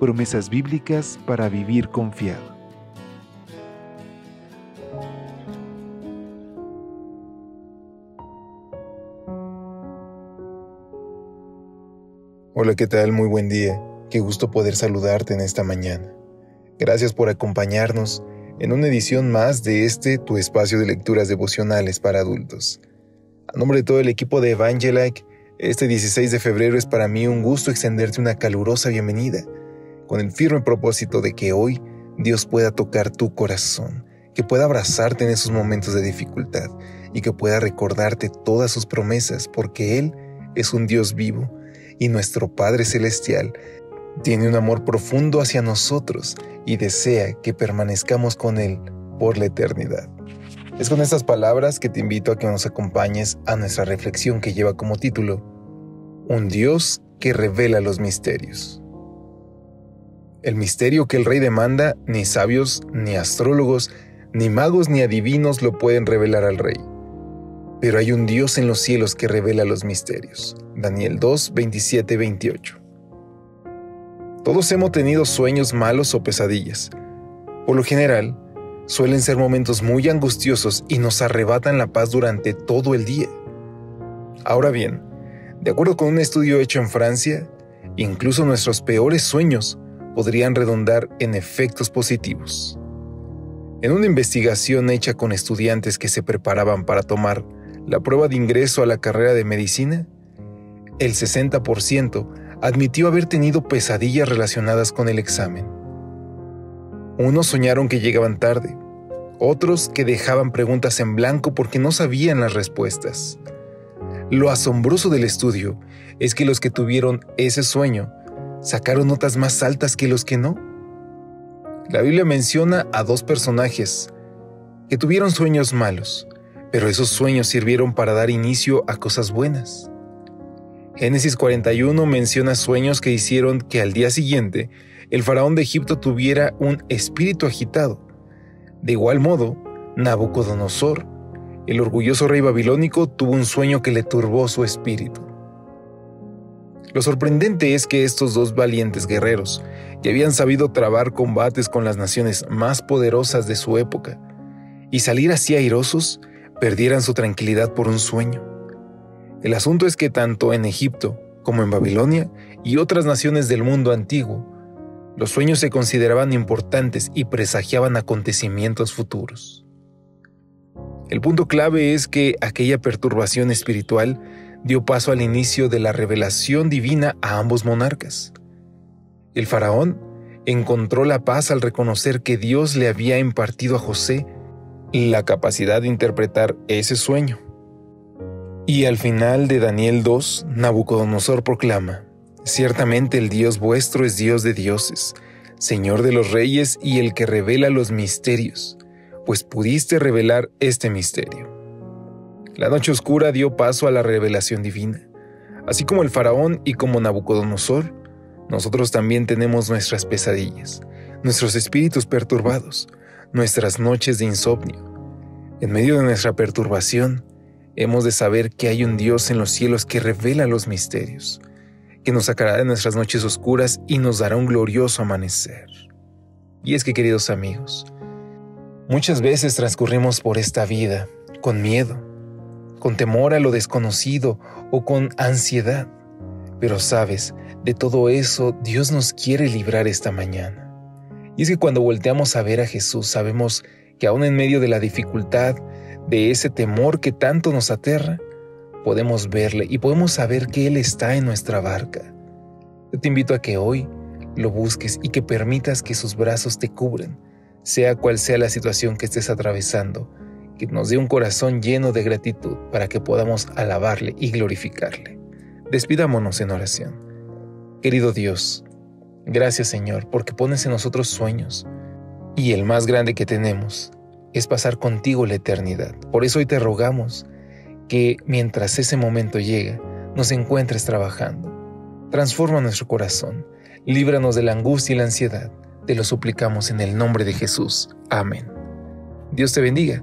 Promesas bíblicas para vivir confiado. Hola, ¿qué tal? Muy buen día. Qué gusto poder saludarte en esta mañana. Gracias por acompañarnos en una edición más de este tu espacio de lecturas devocionales para adultos. A nombre de todo el equipo de Evangelike, este 16 de febrero es para mí un gusto extenderte una calurosa bienvenida, con el firme propósito de que hoy Dios pueda tocar tu corazón, que pueda abrazarte en esos momentos de dificultad y que pueda recordarte todas sus promesas, porque Él es un Dios vivo y nuestro Padre Celestial tiene un amor profundo hacia nosotros y desea que permanezcamos con Él por la eternidad. Es con estas palabras que te invito a que nos acompañes a nuestra reflexión que lleva como título Un Dios que revela los misterios. El misterio que el rey demanda, ni sabios, ni astrólogos, ni magos, ni adivinos lo pueden revelar al rey pero hay un Dios en los cielos que revela los misterios. Daniel 2, 27, 28. Todos hemos tenido sueños malos o pesadillas. Por lo general, suelen ser momentos muy angustiosos y nos arrebatan la paz durante todo el día. Ahora bien, de acuerdo con un estudio hecho en Francia, incluso nuestros peores sueños podrían redundar en efectos positivos. En una investigación hecha con estudiantes que se preparaban para tomar la prueba de ingreso a la carrera de medicina, el 60% admitió haber tenido pesadillas relacionadas con el examen. Unos soñaron que llegaban tarde, otros que dejaban preguntas en blanco porque no sabían las respuestas. Lo asombroso del estudio es que los que tuvieron ese sueño sacaron notas más altas que los que no. La Biblia menciona a dos personajes que tuvieron sueños malos, pero esos sueños sirvieron para dar inicio a cosas buenas. Génesis 41 menciona sueños que hicieron que al día siguiente el faraón de Egipto tuviera un espíritu agitado. De igual modo, Nabucodonosor, el orgulloso rey babilónico, tuvo un sueño que le turbó su espíritu. Lo sorprendente es que estos dos valientes guerreros, que habían sabido trabar combates con las naciones más poderosas de su época, y salir así airosos, perdieran su tranquilidad por un sueño. El asunto es que tanto en Egipto como en Babilonia y otras naciones del mundo antiguo, los sueños se consideraban importantes y presagiaban acontecimientos futuros. El punto clave es que aquella perturbación espiritual dio paso al inicio de la revelación divina a ambos monarcas. El faraón encontró la paz al reconocer que Dios le había impartido a José la capacidad de interpretar ese sueño. Y al final de Daniel 2, Nabucodonosor proclama, Ciertamente el Dios vuestro es Dios de dioses, Señor de los reyes y el que revela los misterios, pues pudiste revelar este misterio. La noche oscura dio paso a la revelación divina. Así como el faraón y como Nabucodonosor, nosotros también tenemos nuestras pesadillas, nuestros espíritus perturbados, nuestras noches de insomnio. En medio de nuestra perturbación, hemos de saber que hay un Dios en los cielos que revela los misterios, que nos sacará de nuestras noches oscuras y nos dará un glorioso amanecer. Y es que, queridos amigos, muchas veces transcurrimos por esta vida con miedo, con temor a lo desconocido o con ansiedad. Pero sabes, de todo eso Dios nos quiere librar esta mañana. Y es que cuando volteamos a ver a Jesús sabemos que aún en medio de la dificultad, de ese temor que tanto nos aterra, podemos verle y podemos saber que Él está en nuestra barca. Te invito a que hoy lo busques y que permitas que sus brazos te cubran, sea cual sea la situación que estés atravesando, que nos dé un corazón lleno de gratitud para que podamos alabarle y glorificarle. Despidámonos en oración. Querido Dios, Gracias Señor, porque pones en nosotros sueños, Y el más grande que tenemos es pasar contigo la eternidad. Por eso hoy te rogamos que mientras ese momento llega, nos encuentres trabajando. Transforma nuestro corazón, líbranos de la angustia y la ansiedad. Te lo suplicamos en el nombre de Jesús. Amén. Dios te bendiga.